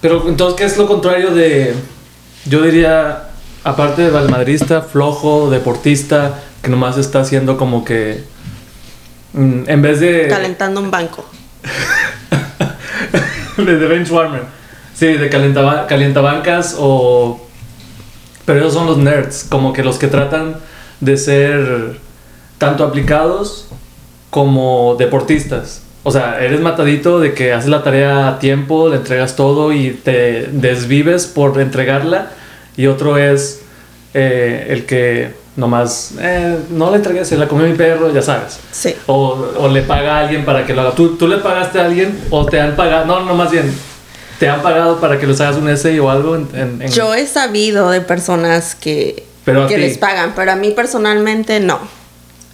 Pero entonces, ¿qué es lo contrario de, yo diría, aparte de valmadrista, flojo, deportista, que nomás está haciendo como que, mm, en vez de... Calentando un banco. de, de bench warmer. Sí, de calentaba, calientabancas o... Pero esos son los nerds, como que los que tratan de ser tanto aplicados como deportistas. O sea, eres matadito de que haces la tarea a tiempo, le entregas todo y te desvives por entregarla. Y otro es eh, el que nomás, eh, no le entregué, se la comió mi perro, ya sabes. Sí. O, o le paga a alguien para que lo haga. ¿Tú, ¿Tú le pagaste a alguien o te han pagado? No, no, más bien, ¿te han pagado para que les hagas un essay o algo? En, en- en- Yo he sabido de personas que, Pero que les pagan, pero a mí personalmente no.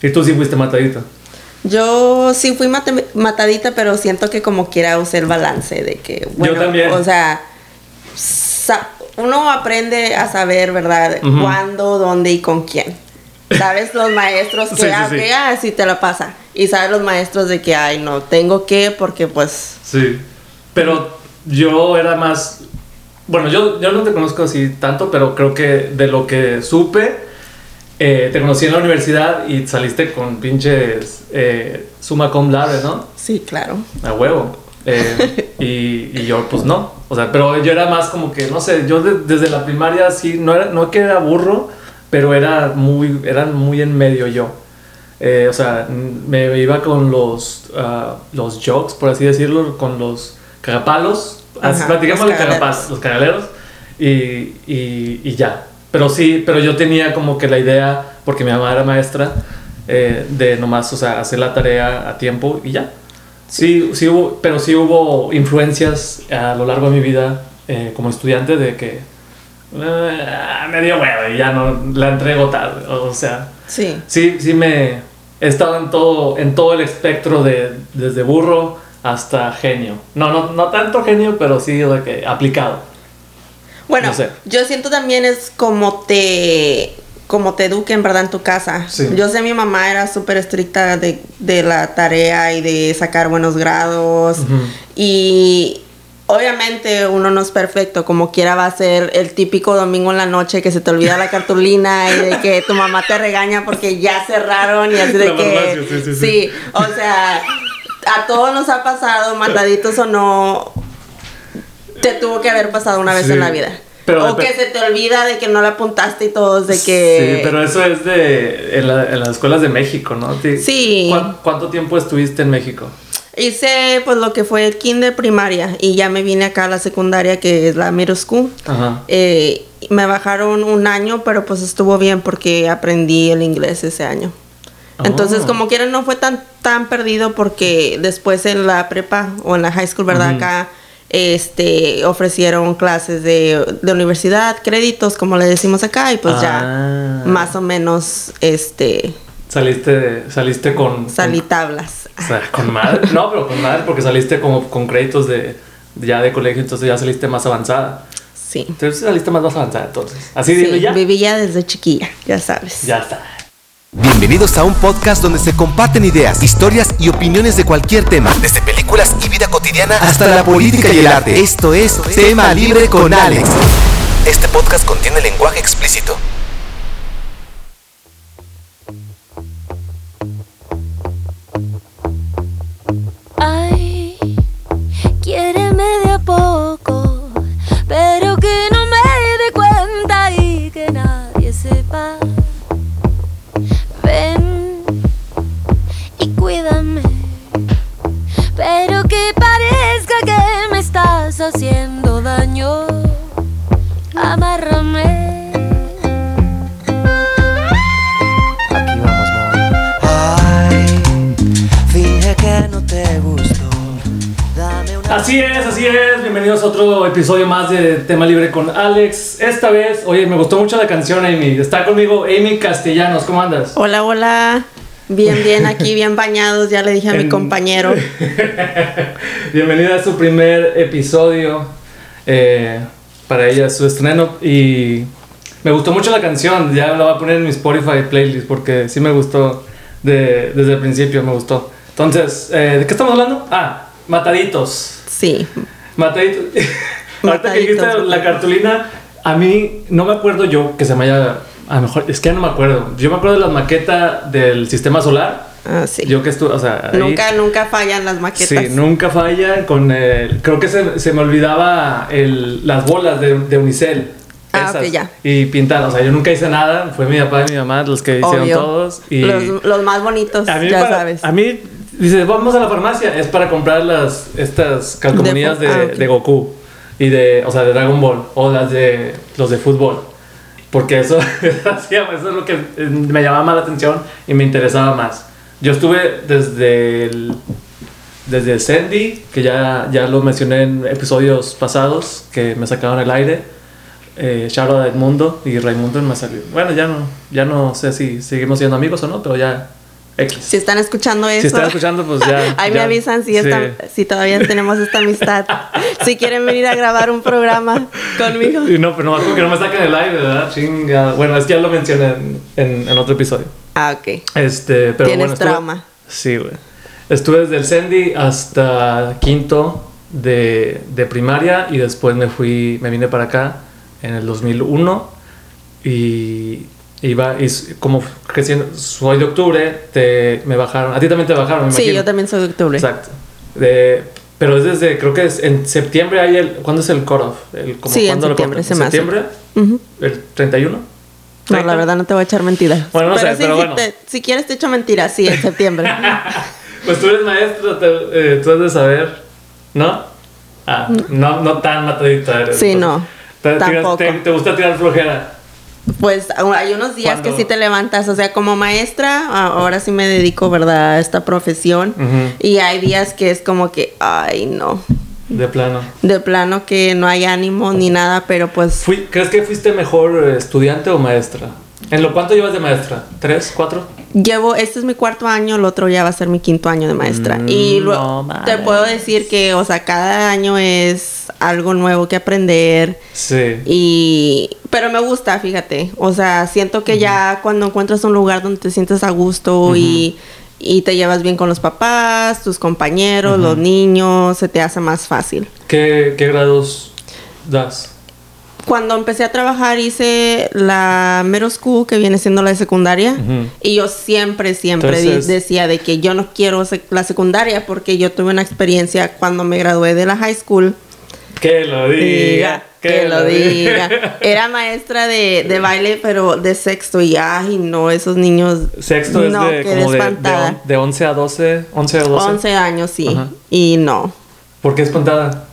Y tú sí fuiste matadito. Yo sí fui matadita, pero siento que como quiera usé el balance de que, bueno, también. o sea, uno aprende a saber, ¿verdad? Cuándo, dónde y con quién. ¿Sabes? Los maestros que, Sí, sí, ah, sí. que, ah, sí te la pasa. Y sabes los maestros de que, ay, no, tengo que, porque pues, Sí. Pero yo era más. Bueno, yo, yo no te conozco así tanto, pero creo que de lo que supe, eh, te conocí en la universidad y saliste con pinches eh, summa cum laude, ¿no? sí, claro. A huevo. Eh, y, y yo, pues no. O sea, pero yo era más como que, no sé, yo de- desde la primaria sí, no, era, no que era burro, pero era muy, era muy en medio yo. Eh, o sea, me iba con los, ah, los jokes, por así decirlo, con los cagapalos. Así, platicamos los cagapalos, los cagaleros. Y, y, y ya. Pero sí, pero yo tenía como que la idea, porque mi mamá era maestra, eh, de nomás, o sea, hacer la tarea a tiempo y ya. Sí, sí hubo, pero sí hubo influencias a lo largo de mi vida eh, como estudiante de que eh, me dio huevo y ya no la entrego tarde. O sea, Sí. sí, sí me he estado en todo, en todo el espectro de desde burro hasta genio. No, no, no tanto genio, pero sí de que aplicado. Bueno, No sé. yo siento también es como te como te eduquen, ¿verdad? En tu casa. Sí. Yo sé mi mamá era súper estricta de, de la tarea y de sacar buenos grados. Y obviamente uno no es perfecto, como quiera va a ser el típico domingo en la noche que se te olvida la cartulina y de que tu mamá te regaña porque ya cerraron y así de La que... farmacia, sí, sí, sí. o sea, a todos nos ha pasado, mataditos o no, te tuvo que haber pasado una vez Sí. en la vida. Pero- o que se te olvida de que no la apuntaste y todos de que... Sí, pero eso es de en, la- en las escuelas de México, ¿no? Sí. ¿Cuán- ¿Cuánto tiempo estuviste en México? Hice pues lo que fue el kinder primaria y ya me vine acá a la secundaria que es la middle school. Ajá. Eh, me bajaron un año, pero pues estuvo bien porque aprendí el inglés ese año. Entonces, Oh. como quiera, no fue tan, tan perdido porque después en la prepa o en la high school, ¿verdad? Acá este, ofrecieron clases de, de universidad, créditos, como le decimos acá, y pues Ah. ya más o menos este, Saliste, saliste con. salí tablas. con- o sea, con madre. No, pero con madre, porque saliste como con créditos de ya de colegio, entonces ya saliste más avanzada. Sí. Entonces saliste más, más avanzada, entonces. Así Sí, dime ya. Vivía desde chiquilla, ya sabes. Ya está. Bienvenidos a un podcast donde se comparten ideas, historias y opiniones de cualquier tema, desde películas y vida cotidiana hasta la política y el arte. Esto es Tema Libre con Alex. Este podcast contiene lenguaje explícito. Tema Libre con Alex. Esta vez, oye, me gustó mucho la canción, Amy. Está conmigo Amy Castellanos. ¿Cómo andas? Hola, hola. Bien, bien, aquí, bien bañados, ya le dije a mi compañero. Bienvenida a su primer episodio. eh, para ella, su estreno. Y me gustó mucho la canción. Ya la voy a poner en mi Spotify playlist porque sí me gustó de- desde el principio. Me gustó. Entonces, eh, ¿de qué estamos hablando? Ah, Mataditos. Sí. Mataditos. Ahorita que dijiste la cartulina, a mí no me acuerdo yo que se me haya. A lo mejor, es que ya no me acuerdo. Yo me acuerdo de la maqueta del sistema solar. Ah, sí. Yo que estuve, o sea. ahí- Nunca, nunca fallan las maquetas. Sí, nunca falla con el... Creo que se, se me olvidaba el, las bolas de, de Unicel. Ah, ok, ya. Y pintar. O sea, yo nunca hice nada. Fue mi papá y mi mamá los que hicieron Obvio. todos. Y Los, los más bonitos, a mí, ya para- sabes. a mí, dice, vamos a la farmacia. Es para comprar las, estas calcomanías De de, ah, ok. de Goku. Y de, o sea, de Dragon Ball. O las de, los de fútbol. Porque eso, eso es lo que me llamaba más la atención y me interesaba más. Yo estuve desde el, desde Sandy, que ya, ya lo mencioné en episodios pasados, que me sacaron el aire. Eh, a Edmundo y Raimundo me salió. Bueno, ya no, ya no sé si seguimos siendo amigos o no, pero ya X. Si están escuchando eso. Si están escuchando, pues ya. Ahí me ya- avisan si, sí. esta- si todavía tenemos esta amistad. si quieren venir a grabar un programa conmigo. Y no, pero nomás porque no me saquen el aire, ¿verdad? Chinga. Bueno, es que ya lo mencioné en, en, en otro episodio. Ah, ok. Este, pero Tienes bueno, estuve- trauma. Sí, güey. Estuve desde el Sandy hasta quinto de, de primaria y después me fui, me vine para acá en el 2001 y iba, y como creciendo, soy de octubre, te, me bajaron, a ti también te bajaron, me Sí, imagino. yo también soy de octubre. Exacto. De- pero es desde, creo que es en septiembre hay el, ¿cuándo es el cutoff? El, como Sí, en ¿cuándo lo septiembre se. ¿Septiembre? ¿El 31? No, la verdad no te voy a echar mentiras. Bueno, no sé, sí, pero sí, bueno. te- si quieres te echo mentiras, sí, en septiembre. Pues tú eres maestro, te- eh, tú has de saber, ¿no? Ah, no, no tan matadita eres. Sí, entonces. no, Te, tiras- tampoco. te- te gusta tirar flojera. Pues hay unos días que sí te levantas, o sea, como maestra, ahora sí me dedico, ¿verdad?, a esta profesión. Y hay días que es como que, ay, no, De plano. de plano que no hay ánimo ni nada, pero pues Fui, ¿Crees que fuiste mejor eh, estudiante o maestra? ¿En lo cuánto llevas de maestra? ¿Tres? ¿Cuatro? llevo, este es mi cuarto año, el otro ya va a ser mi quinto año de maestra. y Mm, luego no te puedo decir que, o sea, cada año es algo nuevo que aprender. Sí. Y, pero me gusta, fíjate. O sea, siento que ya cuando encuentras un lugar donde te sientes a gusto y, y te llevas bien con los papás, tus compañeros, los niños, se te hace más fácil. ¿Qué, qué grados das? Cuando empecé a trabajar hice la middle school, que viene siendo la de secundaria. Ujú. Y yo siempre, siempre Entonces- decía de que yo no quiero sec- la secundaria porque yo tuve una experiencia cuando me gradué de la high school. Que lo diga. que lo diga. Era maestra de, de baile, pero de sexto. Y ay, no, esos niños. Sexto es no, de, quedé como de, de, de 11 a 12. 11 a 12. 11 años, sí. Ajá. Y no. ¿Por qué espantada?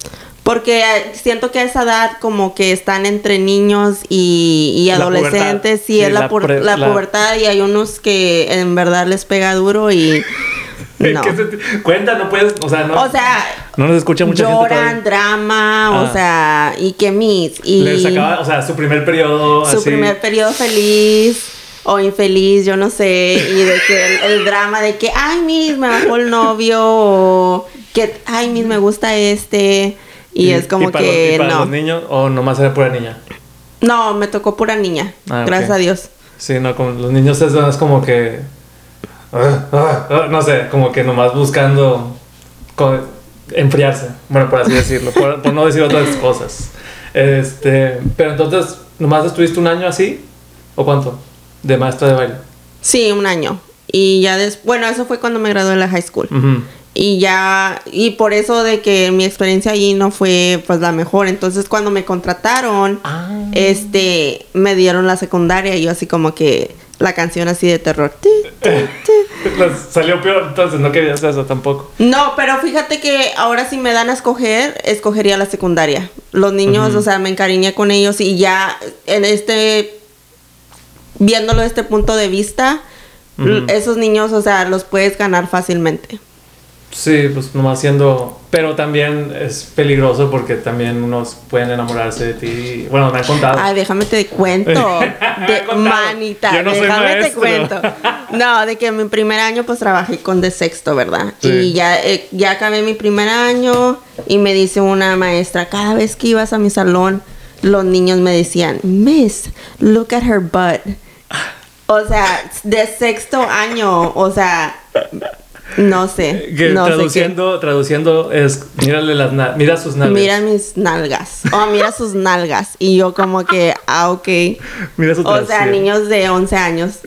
Porque eh, siento que a esa edad como que están entre niños y, y adolescentes, sí, Sí, es la, pu- la la- pubertad y hay unos que en verdad les pega duro y no. ¿Qué se te- Cuenta, no puedes, o sea, no. O sea, no nos escucha mucha lloran, drama, Ah. o sea, y que mis y Les acaba, o sea, su primer periodo su así. primer periodo feliz o infeliz, yo no sé, y de que el, el drama de que, ay, mis, me bajó el novio, o que, ay, mis, me gusta este, y, es como para que los, y para no. los niños o nomás era pura niña. No, me tocó pura niña, Ah, gracias a Dios. Sí, no, con los niños es, es como que. ah, ah, no sé, como que nomás buscando enfriarse. Bueno, por así decirlo, por, por no decir otras cosas. Este, pero entonces, ¿nomás estuviste un año así? ¿O cuánto? De maestra de baile. Sí, un año. Y ya después, bueno, eso fue cuando me gradué de la high school. Ujú. Y ya, y por eso de que mi experiencia allí no fue pues la mejor. Entonces cuando me contrataron, Ah. este, me dieron la secundaria y yo así como que la canción así de terror. Salió peor, entonces no querías eso tampoco. No, pero fíjate que ahora si me dan a escoger, escogería la secundaria. Los niños, o sea, me encariñé con ellos y ya en este, viéndolo desde este punto de vista, esos niños, o sea, los puedes ganar fácilmente. Sí, pues nomás siendo. Pero también es peligroso porque también unos pueden enamorarse de ti. Bueno, me han contado. Ay, déjame te cuento. De manita, no déjame te cuento. No, de que en mi primer año pues trabajé con de sexto, ¿verdad? Sí. Y ya, eh, ya acabé mi primer año y me dice una maestra, cada vez que ibas a mi salón, los niños me decían, Miss, look at her butt. O sea, de sexto año, o sea, No sé. Que no sé qué. traduciendo, traduciendo es mírale las mira sus nalgas. Mira mis nalgas. O mira sus nalgas. Y yo como que, ah, ok. Mira su O sea, niños de 11 años.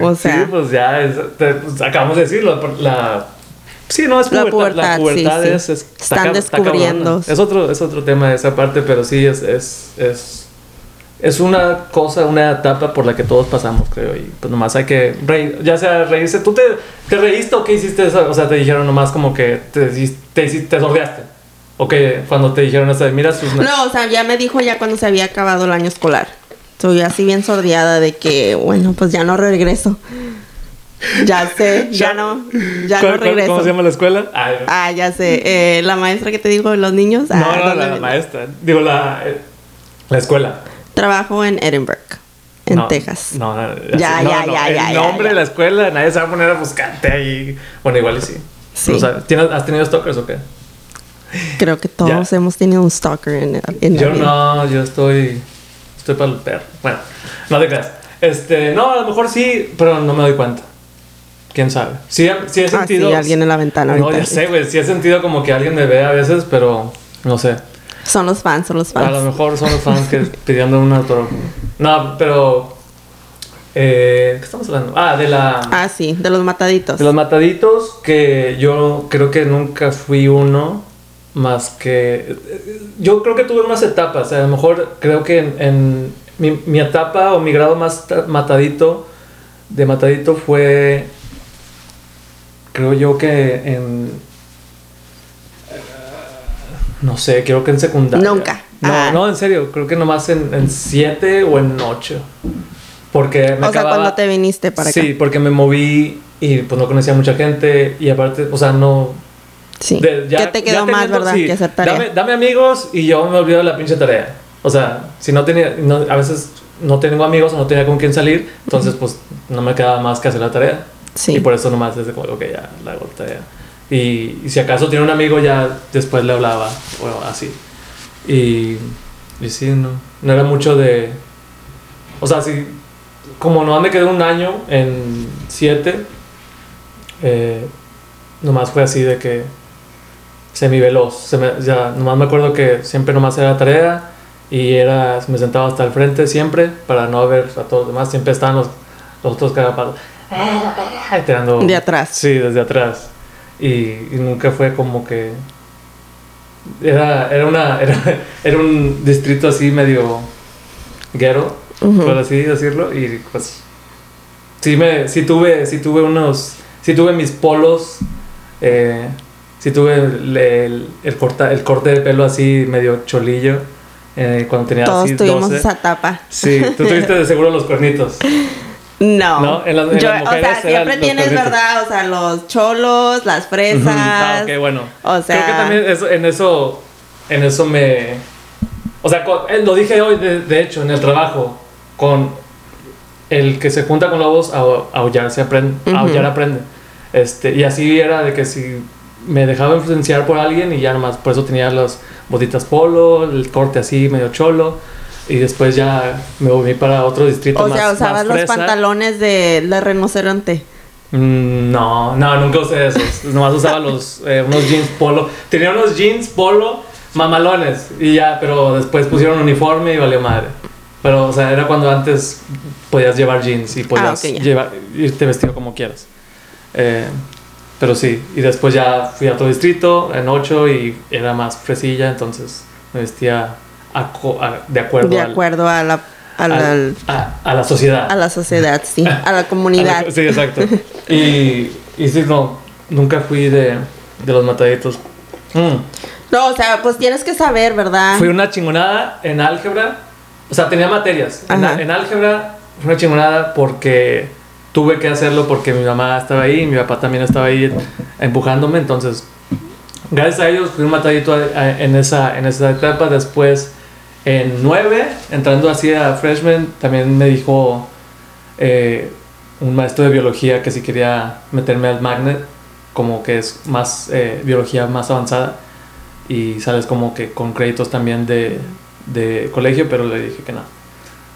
O sea, sí, pues ya es- te- pues, acabamos de decirlo, la Sí, no es La pubertad, la pubertad, pubertad sí, sí. es, es- Están cab- descubriendo. Es otro es otro tema esa parte, pero sí es es es una cosa, una etapa por la que todos pasamos, creo, y pues nomás hay que reír, ya sea reírse. ¿Tú te, te reíste o qué hiciste? eso? O sea, te dijeron nomás como que te, te, te sordeaste. O que cuando te dijeron eso de mira sus No, o sea, ya me dijo ya cuando se había acabado el año escolar. Soy así bien sordeada de que, bueno, pues ya no regreso. Ya sé, ya no, ya ¿Cuál- no regreso. ¿Cómo se llama la escuela? Ah, Ah, ya sé. Eh, la maestra que te digo los niños. no, ah, no, ¿dónde la, me- maestra. Digo, la, eh, la escuela. Trabajo en Edinburgh, en No, Texas. No, no, Ya, no, ya, no, ya, El ya, ya, nombre ya. de la escuela, nadie se va a poner a buscarte ahí. Bueno, igual y sí. Sí. O sea, ¿tienes- ¿Has tenido stalkers o qué? Creo que todos Ya. hemos tenido un stalker en, en Yo no, yo estoy. Estoy para el perro. Bueno, no te creas. Este, no, a lo mejor sí, pero no me doy cuenta. ¿Quién sabe? Sí, sí he Ah, sentido. sí, alguien en la ventana No, ahorita. ya sé, güey. Sí he sentido como que alguien me ve a veces, pero no sé. Son los fans, son los A lo fans. mejor son los fans que pidiendo un autógrafo. No, pero. Eh, ¿Qué estamos hablando? Ah, de la. Ah, sí, de los mataditos. De los mataditos, que yo creo que nunca fui uno, más que... Yo creo que tuve unas etapas, a lo mejor creo que en, en mi, mi etapa o mi grado más ta- matadito, de matadito fue, creo yo que en... No sé, creo que en secundaria. Nunca. No, Ah. no, en serio, creo que nomás en, en siete o en ocho. Porque me o sea, cuando te viniste para acá. Sí, porque me moví y pues no conocía a mucha gente y aparte, o sea, no... Sí. de- ya- ¿Qué te quedó más, verdad? sí, que hacer tarea. Dame, dame amigos y yo me olvido de la pinche tarea. O sea, si no tenía, no- a veces no tengo amigos o no tenía con quién salir, entonces pues no me quedaba más que hacer la tarea. Sí. Y por eso nomás es como, ok, ya la hago tarea. Y, y si acaso tiene un amigo ya después le hablaba o así. Y, y sí, no, no era mucho de... O sea, sí, como nomás me quedé un año en siete, eh, nomás fue así de que semiveloz. Se me, ya, nomás me acuerdo que siempre nomás era tarea y era, me sentaba hasta el frente siempre para no ver a todos los demás. Siempre estaban los, los otros cagapalos tirando De atrás. Sí, desde atrás. Y, y nunca fue como que era, era una era, era un distrito así medio ghetto, Ujú. por así decirlo, y pues sí me sí tuve sí tuve unos sí tuve mis polos eh, sí tuve el, el, el corta, el corte de pelo así medio cholillo eh, cuando tenía Todos así tuvimos 12. esa etapa. Sí, tú tuviste de seguro los cuernitos. No. No, en las- en Yo, las o mujeres sea, eran siempre tienes. ¿verdad? O sea, los cholos, las fresas. Ujú. Ah, ok, bueno. O sea- Creo que también eso- en eso, en eso me... O sea, con- eh, lo dije hoy, de, de hecho, en el trabajo, con el que se junta con lobos, a aullar, se aprende, Ujú. aullar aprende. Este, y así era de que si me dejaba influenciar por alguien y ya nomás, por eso tenía las botitas polo, el corte así medio cholo. Y después ya me moví para otro distrito O más sea, usabas más los fresa. pantalones de, de rinoceronte. Mm, No, no, nunca usé esos. Nomás usaba los, eh, unos jeans polo. Tenía unos jeans polo mamalones y ya, pero después pusieron uniforme y valió madre. Pero, o sea, era cuando antes podías llevar jeans y podías Ah, ok, ya. llevar, irte vestido como quieras. Eh, pero sí, y después ya fui a otro distrito, en 8, y era más fresilla, entonces me vestía a co- a- de acuerdo, De al- acuerdo a la, a la, al- a, a la sociedad. a la sociedad, sí. A la comunidad. A la- sí, exacto. y, y sí, no, nunca fui de, de los mataditos. Mm. No, o sea, pues tienes que saber, ¿verdad? Fui una chingonada en álgebra. O sea, tenía materias. En, álgebra fue una chingonada porque tuve que hacerlo porque mi mamá estaba ahí mi papá también estaba ahí empujándome. Entonces, gracias a ellos fui un matadito en esa, en esa etapa. Después, en 9, entrando así a freshman, también me dijo eh, un maestro de biología que si quería meterme al magnet, como que es más eh, biología más avanzada y sales como que con créditos también de, de colegio, pero le dije que no.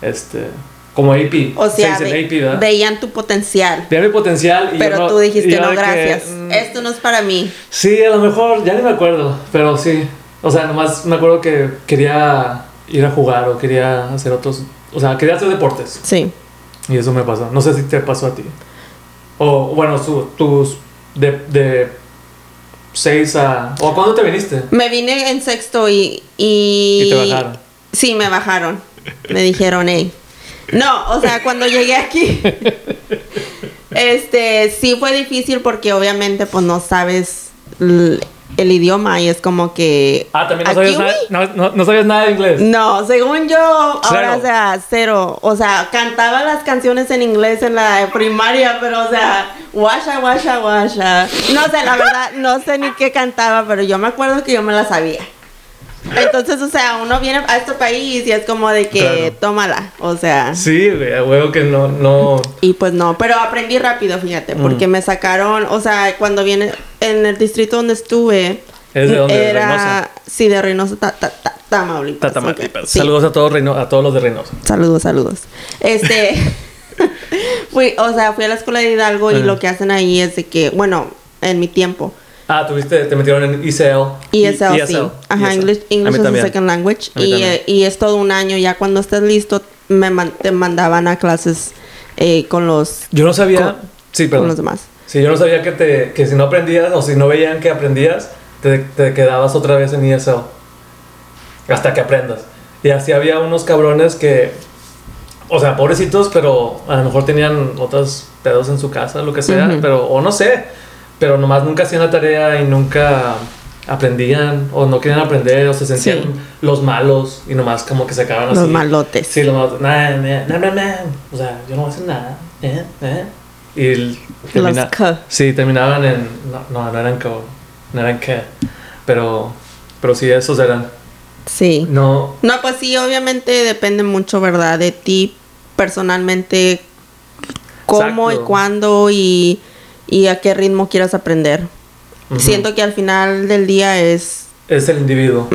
Este, como AP. O sea, se dice ve- AP, ¿verdad? veían tu potencial. Veía mi potencial y Pero yo no- tú dijiste, yo no, que, gracias. mm, esto no es para mí. Sí, a lo mejor, ya ni me acuerdo, pero sí. O sea, nomás me acuerdo que quería ir a jugar o quería hacer otros. O sea, quería hacer deportes. Sí. Y eso me pasó. No sé si te pasó a ti. O bueno, su- tus. De, de 6 a. ¿O cuándo te viniste? Me vine en sexto y... Y, Y te bajaron. Sí, me bajaron. Me dijeron, hey. No, o sea, cuando llegué aquí... este, sí fue difícil porque obviamente pues no sabes el idioma y es como que... Ah, también no sabías, nada, güey, no, no- no sabías nada de inglés. No, según yo, ahora, Cero. o sea, cero. O sea, cantaba las canciones en inglés en la primaria, pero, o sea, guasha, guasha, guasha. No sé, la verdad, no sé ni qué cantaba, pero yo me acuerdo que yo me la sabía. Entonces, o sea, uno viene a este país y es como de que Claro. tómala, o sea. Sí, a huevo que no. no Y pues no, pero aprendí rápido, fíjate, porque Mm. me sacaron, o sea, cuando viene en el distrito donde estuve. ¿Es de dónde? ¿De Era, Reynosa? sí, de Reynosa, ta, ta, ta- Tamaulipas. Sí. Saludos a todos, Reino- a todos los de Reynosa. Saludos, saludos. Este, fui, o sea, fui a la escuela de Hidalgo y lo que hacen ahí es de que, bueno, en mi tiempo, Ah, tuviste, te metieron en ESL. ESL, sí. ESL. Ajá, ESL. English, English as a. Second Language. Y, eh, y es todo un año, ya cuando estés listo, me man- te mandaban a clases eh, con los, Yo no sabía. Con- sí, con perdón. los demás. Sí, yo no sabía que, te, que si no aprendías o si no veían que aprendías, te, te quedabas otra vez en ESL. Hasta que aprendas. Y así había unos cabrones que, o sea, pobrecitos, pero a lo mejor tenían otros pedos en su casa, lo que sea, Ujú. pero, o no sé, pero nomás nunca hacían la tarea y nunca aprendían, o no querían aprender, o se sentían Sí. los malos y nomás como que se acaban así. Los malotes. Sí, los malos. Nah, nah, nah. O sea, yo no voy a hacer nada. Eh, eh. Y el- termina- K. Sí, terminaban en. No, no, no eran co. No eran que. Pero. Pero sí, esos eran. Sí. No. No, pues sí, obviamente depende mucho, ¿verdad? De ti personalmente, cómo Exacto. y cuándo y, y a qué ritmo quieras aprender. Siento que al final del día es... Es el individuo.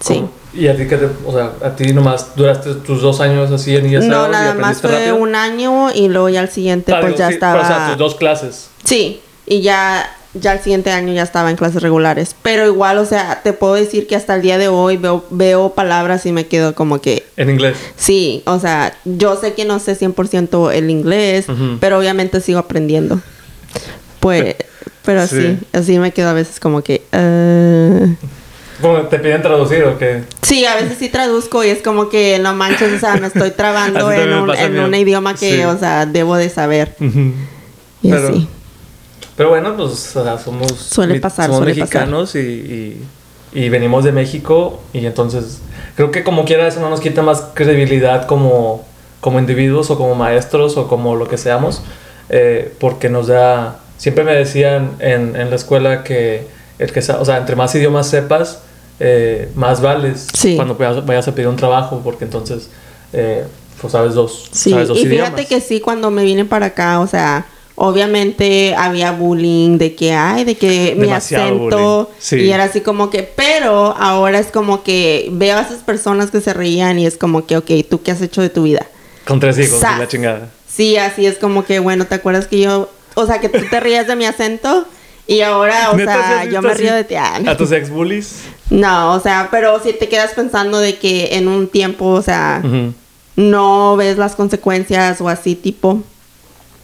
Sí. ¿Cómo? Y a ti que te. O sea, a ti nomás duraste tus dos años así en ESL No, y nada más aprendiste fue rápido. un año y luego ya al siguiente Ah, pues digo, ya sí, estaba... pero, o sea, tus dos clases. Sí, y ya, ya el siguiente año ya estaba en clases regulares. Pero igual, o sea, te puedo decir que hasta el día de hoy veo, veo palabras y me quedo como que... En inglés. Sí, o sea, yo sé que no sé 100% el inglés, pero obviamente sigo aprendiendo. Pues, pero Sí. sí, así me quedo a veces como que... eh, te piden traducir o qué. Sí, a veces sí traduzco y es como que no manches, o sea, me estoy trabando en un, en un idioma que, Sí. o sea, debo de saber. Y Pero- así. Pero bueno, pues o sea, somos, Suele pasar, somos suele mexicanos y, y- y venimos de México y entonces creo que como quiera eso no nos quita más credibilidad como, como individuos o como maestros o como lo que seamos, eh, porque nos da, siempre me decían en, en la escuela que, el que o sea, entre más idiomas sepas, eh, más vales Sí. cuando vayas, vayas a pedir un trabajo, porque entonces eh, pues sabes dos, Sí, sabes dos y idiomas. fíjate que sí, cuando me vine para acá, o sea, obviamente había bullying de que, ay, de que mi Demasiado acento, bullying, sí. y era así como que, pero ahora es como que veo a esas personas que se reían y es como que, ok, ¿tú qué has hecho de tu vida? Con tres hijos, la chingada. Sí, así es como que, bueno, ¿te acuerdas que yo, o sea, que tú te rías de mi acento? Y ahora, o ¿Neta sí sea, yo me río de ti. Ah, ¿A tus ex bullies? No, o sea, pero si te quedas pensando de que en un tiempo, o sea, no ves las consecuencias o así tipo.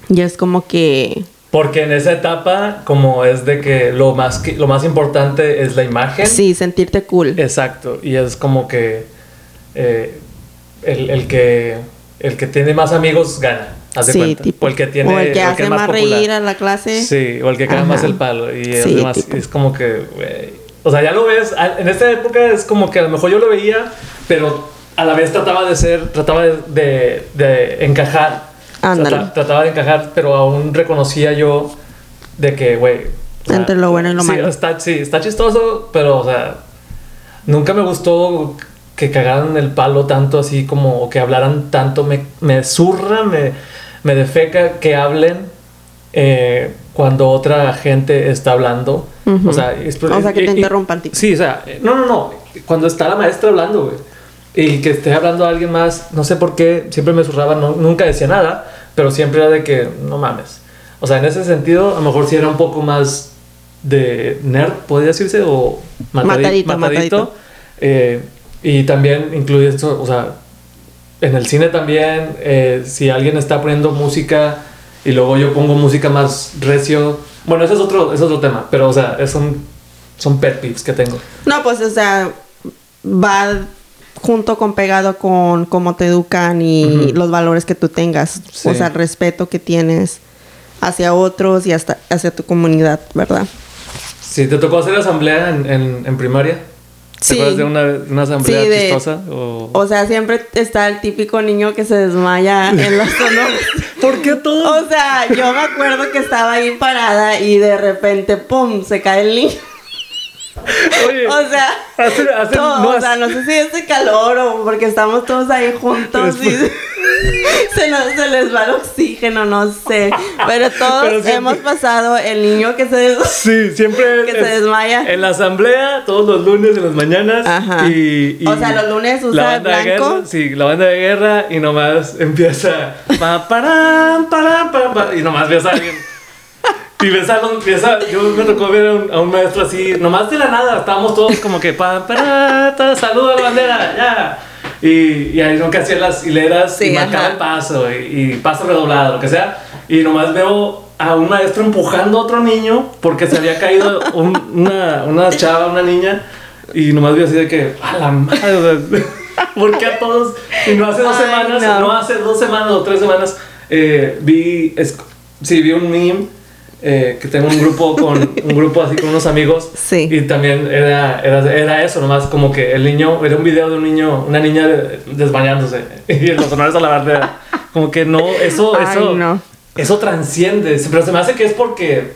Y es como que... Porque en esa etapa, como es de que lo más, que- lo más importante es la imagen. Sí, sentirte cool. Exacto. Y es como que eh, el, el que el que tiene más amigos gana. Haz de sí, cuenta. tipo. O el que tiene. o el que hace es más popular. reír a la clase. Sí, o el que cae más el palo. Y es, Sí, demás- es como que, güey. O sea, ya lo ves. En esta época es como que a lo mejor yo lo veía, pero a la vez trataba de ser, trataba de, de- de encajar. Ándale. Trata- trataba de encajar, pero aún reconocía yo de que, güey. o sea, Entre lo bueno y lo sí, malo. Está, sí, está chistoso, pero, o sea, nunca me gustó que cagaran el palo tanto así como o que hablaran tanto. Me, me zurra, me, me defeca que hablen eh, cuando otra gente está hablando. Ujú. O sea, es- O sea, que te interrumpan, tipo. Sí, o sea, no, no, no. Cuando está la maestra hablando, güey. Y que esté hablando a alguien más, no sé por qué, siempre me zurraba, no- nunca decía nada, pero siempre era de que, no mames. O sea, en ese sentido, a lo mejor sí era un poco más de nerd, podría decirse, o matadi- Matadito, matadito. matadito. Eh, y también incluye esto, o sea, en el cine también, eh, si alguien está poniendo música y luego yo pongo música más recio, bueno, ese es otro, ese es otro tema, pero o sea, es un- son pet peeves que tengo. No, pues, o sea, va junto con pegado con cómo te educan y los valores que tú tengas. Sí. O sea, el respeto que tienes hacia otros y hasta hacia tu comunidad, ¿verdad? Si te tocó hacer asamblea en, en, en primaria, ¿te Sí. acuerdas de una, asamblea Sí, de- chistosa? O... O sea, siempre está el típico niño que se desmaya en los honores. ¿Por qué todo? O sea, yo me acuerdo que estaba ahí parada y de repente, ¡pum!, se cae el niño. Oye, O sea, hace- hace- todo, no o sea, no sé si es de calor o porque estamos todos ahí juntos y se, nos, se les va el oxígeno, no sé. Pero todos Pero siempre- hemos pasado el niño que se des- Sí, siempre Que se es- desmaya. En la asamblea, todos los lunes, en las mañanas. Ajá. Y, y O sea, los lunes usa la banda de blanco. guerra, sí, la banda de guerra y nomás empieza. Pa, parán, parán, pa, pa, y nomás ves a alguien. Y ves a, los- ves a- yo me tocó ver a un, a un maestro así, nomás de la nada, estábamos todos como que, pa, parán, ta, saluda a la bandera, ya. Y, y ahí nunca hacía las hileras y Sí, marcaba ajá. el paso y, y paso redoblado, lo que sea. Y nomás veo a un maestro empujando a otro niño porque se había caído un- una, una chava, una niña. Y nomás veo así de que, a la madre, o sea, ¿por qué a todos? Y no hace dos Ay, semanas, no. no. hace dos semanas o tres semanas, eh, vi, es- sí, vi un meme. Eh, que tengo un grupo con un grupo así con unos amigos Sí. y también era, era, era eso nomás como que el niño era un video de un niño una niña de- desmayándose y los honores a la bandera como que no eso Ay, eso no. eso transciende pero se me hace que es porque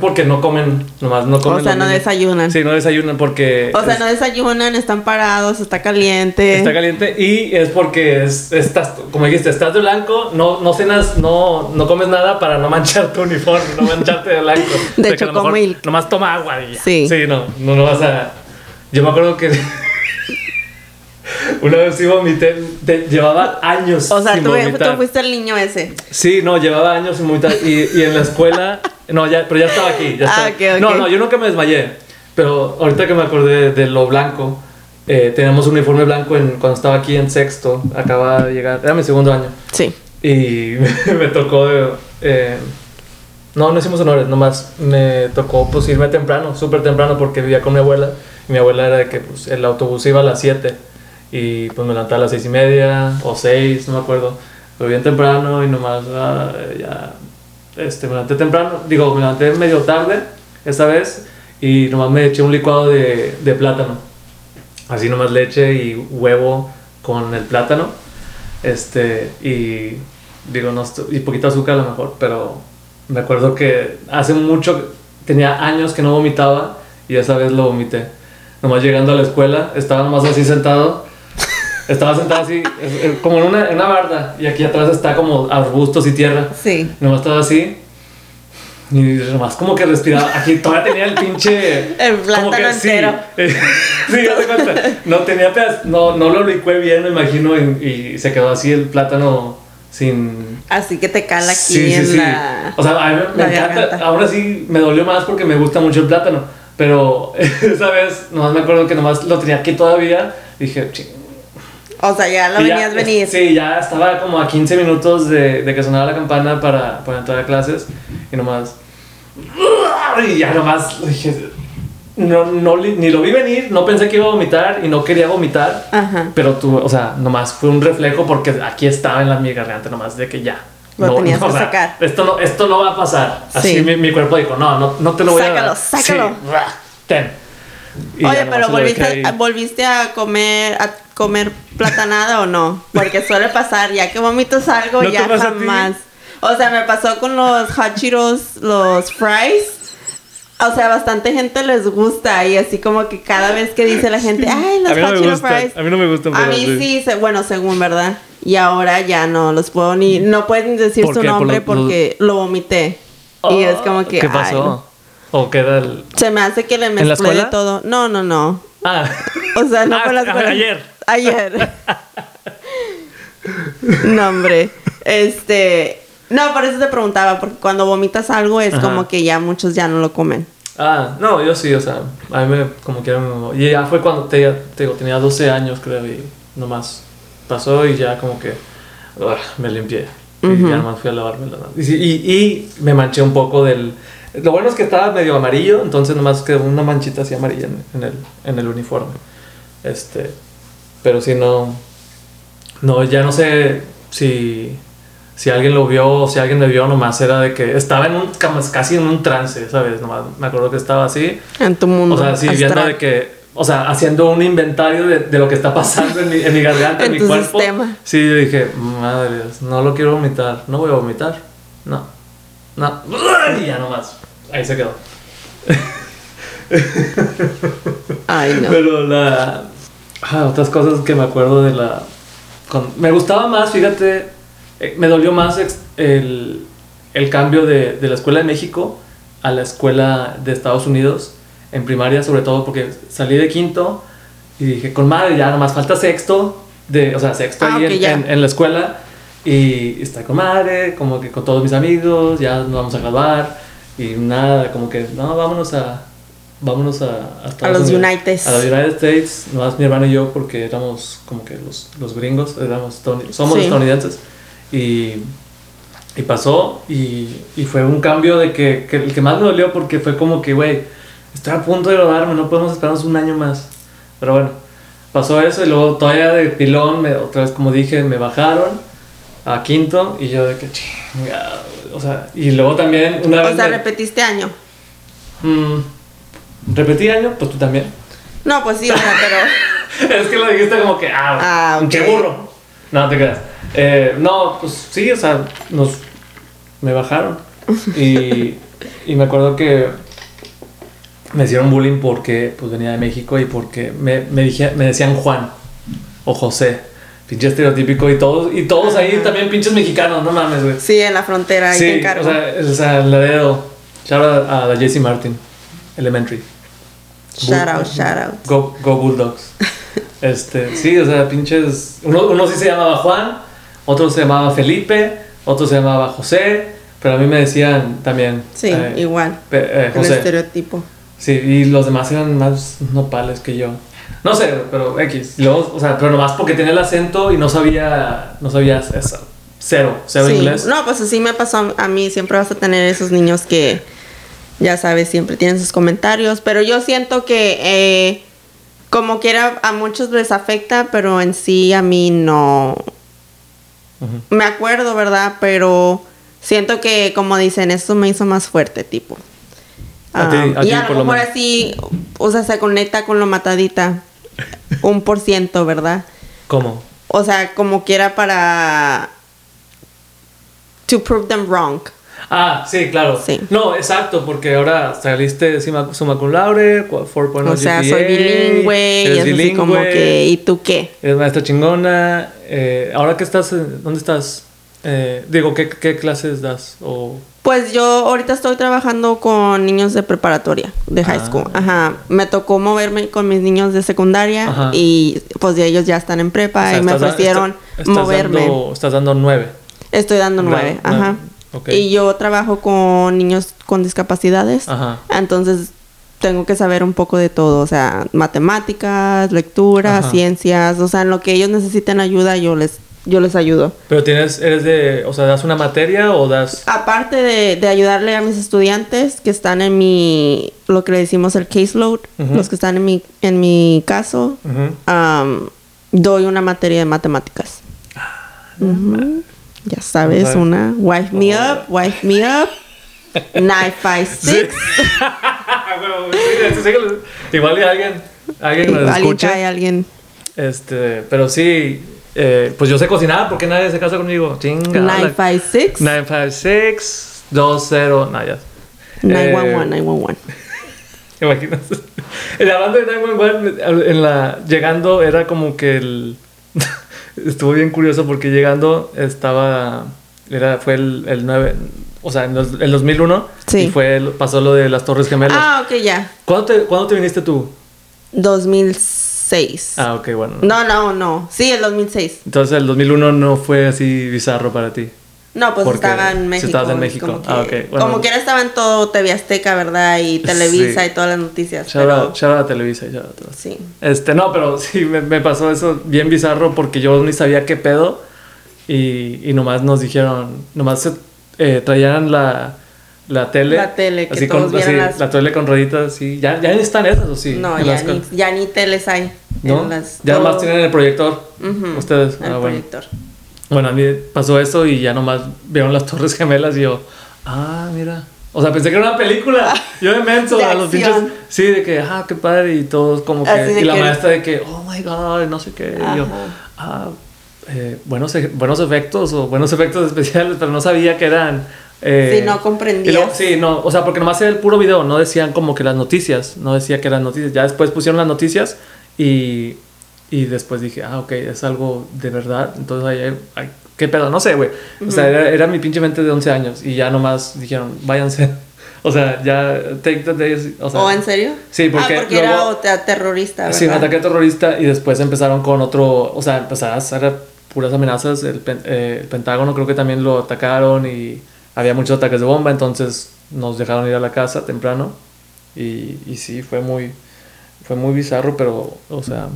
porque no comen nomás no comen O sea, no niños. desayunan. sí no desayunan porque O sea, es- no desayunan, están parados, está caliente. Está caliente y es porque es- estás, como dijiste, estás de blanco, no, no cenas, no, no comes nada para no manchar tu uniforme, no mancharte de blanco. De que a lo mejor chocomilk. Nomás toma agua y ya. Sí. Sí, no, no, no vas a... Yo me acuerdo que una vez sí vomité, te- llevaba años O sea, sin tú, vomitar. tú fuiste el niño ese. Sí, no, llevaba años sin vomitar y, y en la escuela, no, ya, pero ya estaba aquí, ya Ah, estaba. ok, ok. No, no, yo nunca me desmayé, pero ahorita que me acordé de lo blanco, eh, teníamos un uniforme blanco en, cuando estaba aquí en sexto, acababa de llegar, era mi segundo año, Sí. y me tocó, eh, no, no hicimos honores, nomás me tocó pues irme temprano, súper temprano porque vivía con mi abuela, y mi abuela era de que pues, el autobús iba a las 7 y pues me levantaba a las seis y media o 6, no me acuerdo, pero bien temprano y nomás ah, ya, este, me levanté temprano, digo, me levanté medio tarde esta vez y nomás me eché un licuado de, de plátano, así nomás leche y huevo con el plátano, este, y digo, no, y poquito azúcar a lo mejor, pero me acuerdo que hace mucho, tenía años que no vomitaba y esa vez lo vomité. Nomás llegando a la escuela, estaba nomás así sentado. Estaba sentado así, eh, eh, como en una, en una barda, y aquí atrás está como arbustos y tierra. Sí. Nomás estaba así. Y nomás como que respiraba. Aquí todavía tenía el pinche. El que plátano sí. entero. sí, haz de cuenta. No tenía pedaz- no, no lo licué bien, me imagino, y, y se quedó así el plátano sin. Así que te cala aquí Sí, sí, en sí. la. O sea, a mí me, encanta. garganta. Ahora sí me dolió más porque me gusta mucho el plátano. Pero esa vez, nomás me acuerdo que nomás lo tenía aquí todavía. Dije, "Ching". O sea, ya lo Y ya, venías venir. Sí, ya estaba como a 15 minutos de, de que sonara la campana para, para entrar a clases. Y nomás. Y ya nomás dije. No, no, ni lo vi venir, no pensé que iba a vomitar y no quería vomitar. Ajá. Pero tú, o sea, nomás fue un reflejo porque aquí estaba en la mi garganta, nomás de que ya. Lo tenías o que sea, sacar. Esto no, esto no va a pasar. Así Sí. mi, mi cuerpo dijo, no, no, no te lo voy a Sácalo, dar. sácalo. Sí, ten. Y Oye, pero volviste, a- volviste a comer a comer platanada o no? Porque suele pasar, ya que vomitas algo, ¿No ya jamás. O sea, me pasó con los hachiros, los fries. O sea, bastante gente les gusta y así como que cada vez que dice la gente, ay, los no fries. a mí no me gustan, A mí sí. sí, se- bueno, según, ¿verdad? Y ahora ya no los puedo ni, no pueden decir ¿Por su qué? ¿Por nombre lo- porque lo vomité. y es como que, ¿Qué ay, pasó? no. ¿O qué era el.? Se me hace que le la mezclé de todo. No, no, no. Ah, O sea, no Ah, fue la escuela. ayer. Ayer. no, hombre. Este. No, por eso te preguntaba, porque cuando vomitas algo es Ajá. como que ya muchos ya no lo comen. Ah, no, yo sí, o sea, a mí me, como quiera me... Y ya fue cuando te, tenía 12 años, creo, y nomás pasó y ya como que ah, me limpié. Y ya nomás fui a lavarme la mano. Y, y, y me manché un poco del... Lo bueno es que estaba medio amarillo, entonces nomás quedó una manchita así amarilla en, en el, en el uniforme. Este, pero si no... No, ya no sé si, si alguien lo vio o si alguien me vio, nomás era de que estaba en un, casi en un trance, ¿sabes? Nomás me acuerdo que estaba así. En tu mundo. O sea, sí, viendo de que, o sea, haciendo un inventario de, de lo que está pasando en mi, en mi garganta, en, En mi cuerpo. sistema. Sí, yo dije, madre, no lo quiero vomitar, no voy a vomitar, no, no, y ya nomás, ahí se quedó. Ay, no. Pero la, ah, otras cosas que me acuerdo de la, con- me gustaba más, fíjate, eh, me dolió más ex- el, el cambio de, de la escuela de México a la escuela de Estados Unidos, en primaria sobre todo porque salí de quinto y dije, con madre, ya nomás falta sexto, de, o sea, sexto Ah, ahí en la escuela y está con madre, como que con todos mis amigos, ya nos vamos a graduar y nada, como que, no, vámonos a... Vámonos a, a los. United. A los United States, nomás mi hermano y yo, porque éramos como que los, los gringos, éramos somos Sí. estadounidenses. Y, y pasó, y, y fue un cambio de que, que el que más me dolió, porque fue como que, güey, estoy a punto de graduarme, no podemos esperarnos un año más. Pero bueno, pasó eso, y luego todavía de pilón, me, otra vez, como dije, me bajaron a quinto, y yo de que chingado, o sea, y luego también una vez. O sea, me- repetiste año. Mm, repetí año, pues tú también. No, pues sí, o sea, pero. es que lo dijiste como que, ah, Ah, qué burro. No, te creas. Eh, no, pues sí, o sea, nos, me bajaron. Y, y me acuerdo que me hicieron bullying porque pues venía de México y porque me, me, dije- me decían Juan o José. Pinche estereotípico y todos, y todos ahí Ajá. también pinches mexicanos, no mames, güey. Sí, en la frontera, ahí te Sí, encargo. o sea, o sea, la dedo. Shout out a la JC Martin, Elementary. shout out, shout out. Go, go Bulldogs. Este, sí, o sea, pinches. Uno, uno sí se llamaba Juan, otro se llamaba Felipe, otro se llamaba José, pero a mí me decían también. Sí, eh, igual. eh, El estereotipo. Sí, y los demás eran más nopales que yo. No sé, pero X. Luego, o sea, pero nomás porque tenía el acento y no sabía, no sabía eso. Cero, cero Sí. inglés. No, pues así me pasó a mí. Siempre vas a tener esos niños que, ya sabes, siempre tienen sus comentarios. Pero yo siento que, eh, como quiera, a muchos les afecta, pero en sí a mí no. Me acuerdo, ¿verdad? Pero siento que, como dicen, esto me hizo más fuerte, tipo. A ti- a y ti a por lo mejor así, o sea, se conecta con lo matadita. Un por ciento, ¿verdad? ¿Cómo? O sea, como quiera para. To prove them wrong. Ah, sí, claro. Sí. No, exacto, porque ahora saliste summa, summa cum laude, 4.0 O sea, GPA, soy bilingüe y es así como que, ¿y tú qué? Eres maestra chingona. eh, ahora que estás, ¿dónde estás? Eh, digo, ¿qué, ¿qué clases das? O, Pues yo ahorita estoy trabajando con niños de preparatoria, de high Ah. school. Ajá. Me tocó moverme con mis niños de secundaria Ajá. y pues de ellos ya están en prepa o sea, y me da- ofrecieron está- moverme. Dando, estás dando nueve. Estoy dando nueve, Nueve, ajá. Y yo trabajo con niños con discapacidades. Ajá. Entonces tengo que saber un poco de todo, o sea, matemáticas, lectura, Ajá. ciencias, o sea, en lo que ellos necesiten ayuda yo les yo les ayudo. Pero tienes, eres de, o sea, ¿das una materia o das...? Aparte de, de ayudarle a mis estudiantes que están en mi, lo que le decimos el caseload, los que están en mi, en mi caso, doy una materia de matemáticas. Ujú. Ya sabes, una wife me Oh. up, wife me up, nine five six. Bueno, sí, sí, sí, Igual y alguien, alguien nos escucha. alguien. Este, pero sí, eh, pues yo sé cocinar, ¿por qué nadie se casa conmigo? Chinga. Nine five six. 956 20 no, ya. Nine one Eh, one, nine one one. ¿Te imaginas? El hablando de 911, en la, llegando era como que el... estuvo bien curioso porque llegando estaba... Era, fue el, el 9... O sea, en el 2001. Sí. Y fue, pasó lo de las Torres Gemelas. Ah, ok, ya. ¿Cuándo, te, ¿Cuándo te viniste tú? 2006. Ah, ok, bueno. No, no, no. Sí, el 2006. Entonces el 2001 no fue así bizarro para ti. No, pues Porque estaba en si México. estabas en México. Como que, Ah, ok. Bueno. como quiera estaba en todo TV Azteca, ¿verdad? Y Televisa Sí. y todas las noticias. Shout pero, out, shout out a Televisa y shout out a. Sí. Este, no, pero sí, me, me pasó eso bien bizarro porque yo ni sabía qué pedo y, y nomás nos dijeron, nomás se, eh, traían la, la tele. La tele, que así todos con, así, las- la tele con rueditas, sí. ¿Ya, ya están esas o sí? no, ya ni, ya ni teles hay. ¿No? en las- ya nomás tienen el proyector. Ustedes. El Ah, proyector. Bueno, a mí pasó eso y ya nomás vieron las Torres Gemelas y yo, ah, mira. O sea, pensé que era una película. Yo de menso, De a los pinches. Sí, de que, ah, qué padre. Y todos como que. Y la que- maestra de que, oh my god, no sé qué. Y yo, Ajá. ah, eh, buenos, e- buenos efectos o buenos efectos especiales, pero no sabía que eran. Eh, Sí, no comprendías. y luego- sí, no, o sea, porque nomás era el puro video, no decían como que las noticias, no decía que eran noticias. Ya después pusieron las noticias y, y después dije, ah, ok, es algo de verdad. Entonces, ahí, ay, ¿qué pedo? No sé, güey. O sea, era, era mi pinche mente de 11 años y ya nomás dijeron, váyanse. O sea, ya, take the days. O, sea, ¿O en serio? Sí, porque Ah, porque era luego- te- terrorista, ¿verdad? Sí, un ataque terrorista y después empezaron con otro, o sea, empezaron a hacer puras amenazas. El, eh, el Pentágono creo que también lo atacaron y había muchos ataques de bomba, entonces nos dejaron ir a la casa temprano y, y sí, fue muy, fue muy bizarro, pero, o sea,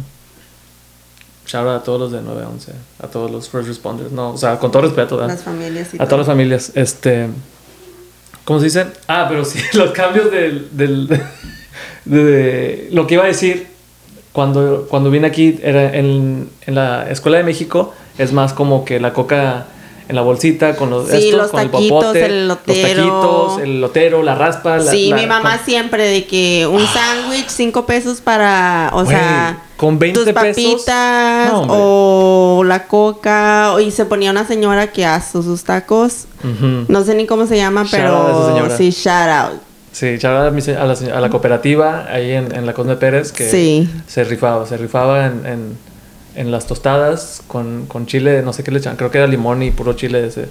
shout out a todos los de 911, a todos los first responders, no, o sea, con todo respeto, ¿verdad? Las familias y A todas las familias, este. ¿Cómo se dice? Ah, pero sí, los cambios del. del de, de- lo que iba a decir cuando, cuando vine aquí era en, en la Escuela de México, es más como que la coca en la bolsita con los, Sí, estos, los con el taquitos, popote, el los elotero. taquitos, el lotero, la raspa. la- Sí, la- mi mamá con- siempre de que un sándwich, cinco pesos para, o Güey, sea, con 20 tus pesos. papitas No, hombre. o la coca, y se ponía una señora que hace sus tacos, Ujú. no sé ni cómo se llama, Shout out a esa pero sí, shout out. Sí, shout out a, mi a la, a la cooperativa ahí en, en la Conde Pérez que Sí. se rifaba, se rifaba en, en, en las tostadas con, con chile, no sé qué le echaban, creo que era limón y puro chile ese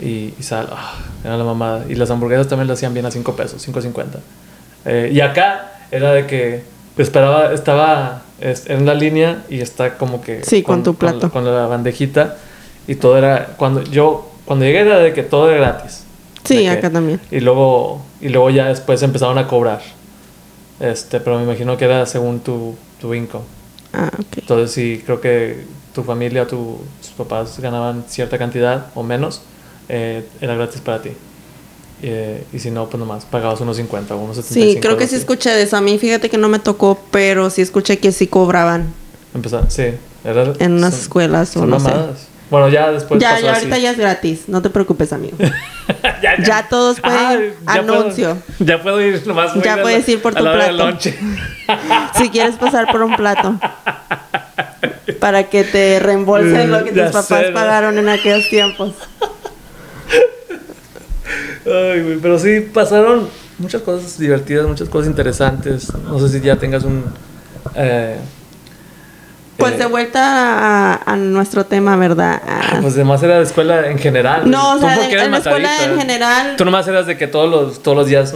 y, y sal, ah, era la mamada. Y las hamburguesas también las hacían bien a 5 pesos, 5.50. Eh, y acá era de que esperaba, estaba es- en la línea y está como que Sí, con tu la- plato. con la bandejita y todo era, cuando yo, cuando llegué era de que todo era gratis. Sí, que- acá también. y luego, y luego ya después empezaron a cobrar. Este, pero me imagino que era según tu, tu income. Ah, ok. Entonces sí, creo que tu familia, tu- tus papás ganaban cierta cantidad o menos, eh, era gratis para ti. Eh, y si no, pues nomás pagabas unos 50 o unos 75. Sí, creo que sí escuché de eso. A mí fíjate que no me tocó, pero sí escuché que sí cobraban Empezaba- sí. Era, en unas son- escuelas o son no sé. Bueno, ya después Ya, pasó ya así. ahorita ya es gratis, no te preocupes, amigo. ya, Ya todos pueden Ah, ya puedo- anuncio. ya puedo ir nomás. Ya la- puedes ir por tu plato. si quieres pasar por un plato. Para que te reembolsen lo que tus papás sé, ¿no? pagaron en aquellos tiempos. Ay, pero sí pasaron muchas cosas divertidas, muchas cosas interesantes. No sé si ya tengas un. eh, Pues eh, de vuelta a, a nuestro tema, ¿verdad? Pues además era de escuela en general. No, o sea, de- en la escuela en general- Tú nomás eras de que todos los, todos los días.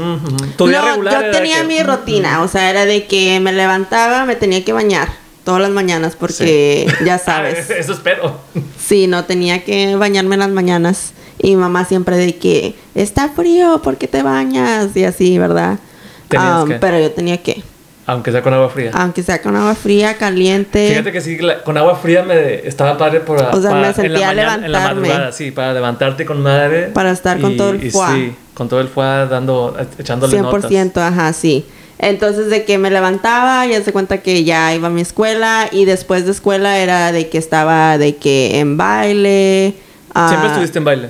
tu día no, regular yo tenía que, mi rutina, o sea, era de que me levantaba, me tenía que bañar todas las mañanas porque ya sabes. Eso espero. Sí, no tenía que bañarme en las mañanas. Y mamá siempre de que está frío, ¿por qué te bañas? Y así, ¿verdad? Um, que. Pero yo tenía que, Aunque sea con agua fría. aunque sea con agua fría, caliente. Fíjate que sí, la- con agua fría me estaba padre por O sea, me para- en la sentía mañana- En la levantarme. madrugada, sí, para levantarte con madre. Para estar con todo el fuá. Sí, con todo el fuá dando, echándole 100%, notas. ajá, sí. Entonces de que me levantaba, ya se cuenta que ya iba a mi escuela y después de escuela era de que estaba de que en baile. ah, ¿Siempre estuviste en baile?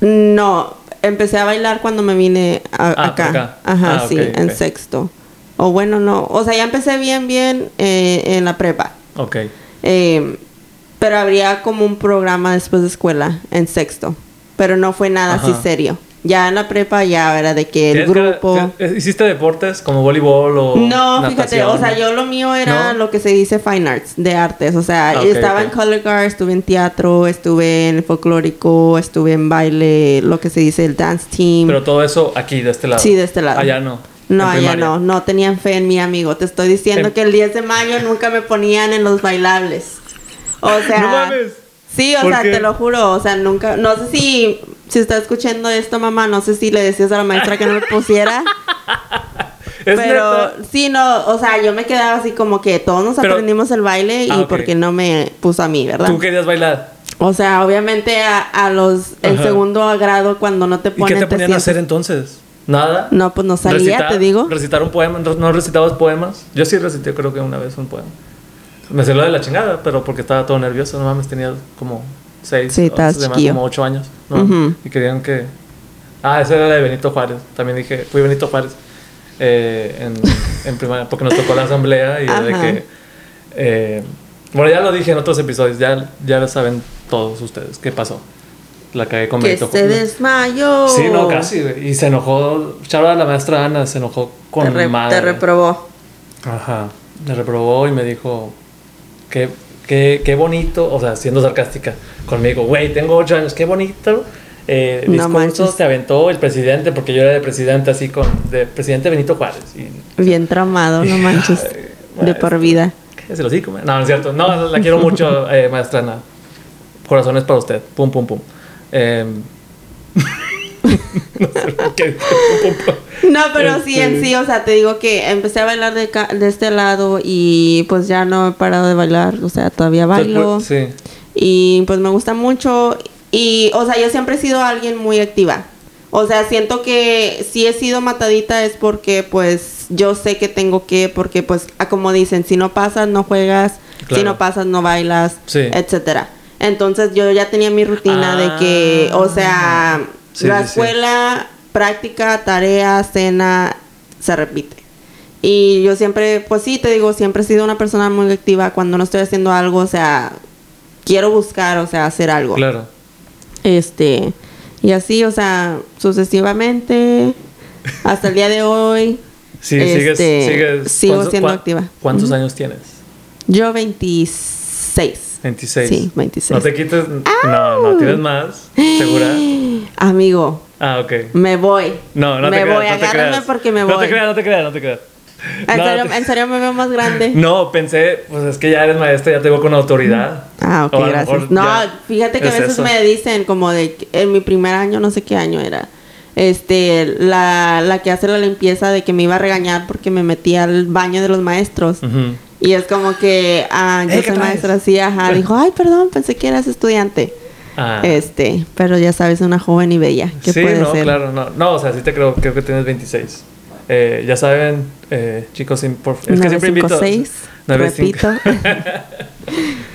No, empecé a bailar cuando me vine a- Ah, acá. acá. Ajá, Ah, sí, en sexto. O bueno, no. O sea, ya empecé bien, bien eh, en la prepa. Ok. Eh, pero habría como un programa después de escuela en sexto. Pero no fue nada así Ajá. serio. Ya en la prepa ya era de que el ¿Tienes que- grupo... te- ¿Hiciste deportes como voleibol o No, fíjate, o sea, yo lo mío era ¿No? lo que se dice fine arts, de artes. O sea, Ah, estaba en color guard, estuve en teatro, estuve en el folclórico, estuve en baile, lo que se dice el dance team. Pero todo eso aquí, de este lado. Sí, de este lado. Allá no. No, primaria. no, no tenían fe en mi amigo. Te estoy diciendo En- que el 10 de mayo nunca me ponían en los bailables. O sea, No mames. Sí, o ¿Por sea, qué? te lo juro, o sea, nunca, no sé si, si está escuchando esto, mamá, no sé si le decías a la maestra que no me pusiera, Es pero neta. sí, no, o sea, yo me quedaba así como que todos nos Pero- aprendimos el baile y Ah, porque no me puso a mí, ¿verdad? Tú querías bailar. O sea, obviamente a, a los, el Ajá. segundo grado cuando no te ¿Y ponen... qué te ponían a sientes- hacer entonces? ¿Nada? No, pues no salía, Recitar- te digo. Recitar un poema. ¿No recitabas poemas? Yo sí recité creo que una vez un poema. Me salió de la chingada, pero porque estaba todo nervioso. No mames, tenía como seis, Sí, o- chiquillo. como ocho años. ¿no? Y querían que... Ah, esa era la de Benito Juárez. También dije, fui Benito Juárez eh, en, en primaria, porque nos tocó la asamblea y de que... eh, bueno, ya lo dije en otros episodios, ya, ya lo saben todos ustedes qué pasó. La cagué con Que Benito se Juárez. desmayó. Sí, no, casi, güey. Y se enojó. Chava, la maestra Ana, se enojó con Te, re- madre. te reprobó. Ajá. Me reprobó y me dijo, qué, qué, qué bonito, o sea, siendo sarcástica conmigo, güey, tengo ocho años, qué bonito. Eh, No te aventó el presidente, porque yo era de presidente así con, de presidente Benito Juárez. Y, Bien tramado, no manches. De por vida. ¿Qué se lo digo? No, no es cierto. No, la quiero mucho, eh, maestra Ana. Corazones para usted. Pum, pum, pum. Eh, no sé por qué. No, pero sí, en Este- sí, o sea, te digo que empecé a bailar de, ca- de este lado y pues ya no he parado de bailar, o sea, todavía bailo. Sí. Y pues me gusta mucho. Y, o sea, yo siempre he sido alguien muy activa. O sea, siento que si he sido matadita es porque pues yo sé que tengo que, porque pues ah, como dicen, si no pasas no juegas, si no pasas no bailas, Sí. etcétera. Entonces yo ya tenía mi rutina de que, o sea, Ah. Sí, la sí. escuela, práctica, tarea, cena, se repite. Y yo siempre, pues sí, te digo, siempre he sido una persona muy activa. Cuando no estoy haciendo algo, o sea, quiero buscar, o sea, hacer algo. Claro. Este, y así, o sea, sucesivamente, hasta el día de hoy, Sí, sigues, Este, sigues. sigo ¿cuántos- siendo activa. ¿Cuántos años tienes? yo 26. 26. Sí, 26. No te quites. No, no, tienes más. ¿Segura? Amigo, Ah, ok. me voy. No, no me te creas. voy, no te agárrame creas. porque me No voy. te creas, no te creas, no te creas. ¿En, No, serio, te- en serio me veo más grande? No, pensé, pues es que ya eres maestra, ya te veo con autoridad. Ah, ok, gracias. No, fíjate que a es veces eso. me dicen como de en mi primer año, no sé qué año era, este, la, la que hace la limpieza de que me iba a regañar porque me metí al baño de los maestros. Ujú. Y es como que, ah, yo Ey, ¿qué soy maestra, sí, ajá. Dijo, ay, perdón, pensé que eras estudiante. Ah. Este, pero ya sabes, una joven y bella. ¿Qué sí, puede no, ser? claro, no. No, o sea, sí te creo, creo que tienes 26. Eh, ya saben, eh, chicos, sin- por- es que siempre invito. 956, 95. repito.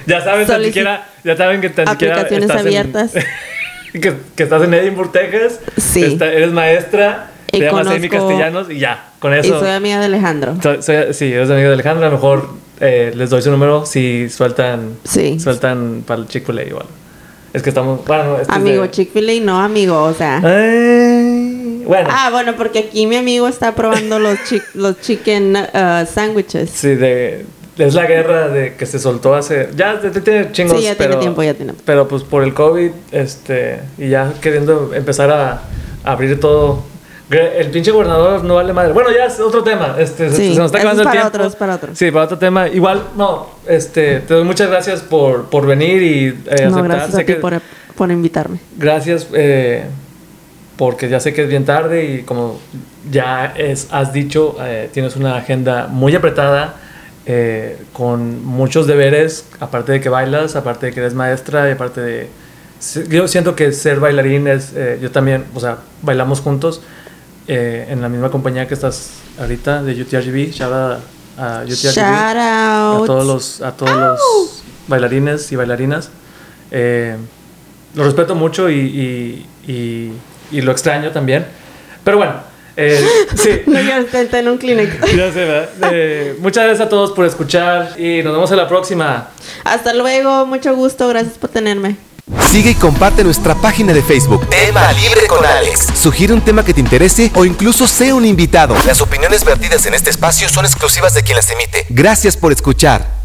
Ya saben, tan siquiera, ya saben que tan siquiera Aplicaciones estás en- abiertas. que, que estás en Edinburgh, Texas. Sí. Está- eres maestra, te llamas Amy conozco- Castellanos y ya, con y eso. soy amiga de Alejandro. Soy- soy- sí, eres amigo de Alejandra. A lo mejor eh, les doy su número si sueltan, Sí. sueltan para el Chick-fil-A igual. Es que estamos, bueno, este es Amigo, de- Chick-fil-A no, amigo, o sea. Ay, bueno, Ah, bueno, porque aquí mi amigo está probando los, chi- los chicken uh, sandwiches. sí, de, es la guerra de que se soltó hace, ya tiene chingos, Sí, ya tiene pero, tiempo, ya tiene. Pero pues por el COVID, este, y ya queriendo empezar a, a abrir todo. El pinche gobernador no vale madre. Bueno, ya es otro tema. Este, se- Sí, se, nos está acabando es el tiempo. otro, para otro. Sí, para otro tema. Igual, no, este, te doy muchas gracias por, por venir y eh, aceptar. No, gracias Sé a ti que- por, por invitarme. Gracias, eh, porque ya sé que es bien tarde y como ya es, has dicho, eh, tienes una agenda muy apretada, eh, con muchos deberes, aparte de que bailas, aparte de que eres maestra y aparte de... Yo siento que ser bailarín es, yo también, o sea, bailamos juntos eh, en la misma compañía que estás ahorita de UTRGB, shout out a UTRGB Shout a todos los a todos los bailarines y bailarinas. Eh, lo respeto mucho y, y, y- y lo extraño también. Pero bueno eh, sí. No, ya está, en un Kleenex. ya sé ¿verdad? Eh, muchas gracias a todos por escuchar y nos vemos en la próxima. Hasta luego, mucho gusto, gracias por tenerme. Sigue y comparte nuestra página de Facebook. Tema Libre con Alex. Sugiere un tema que te interese o incluso sea un invitado. Las opiniones vertidas en este espacio son exclusivas de quien las emite. Gracias por escuchar.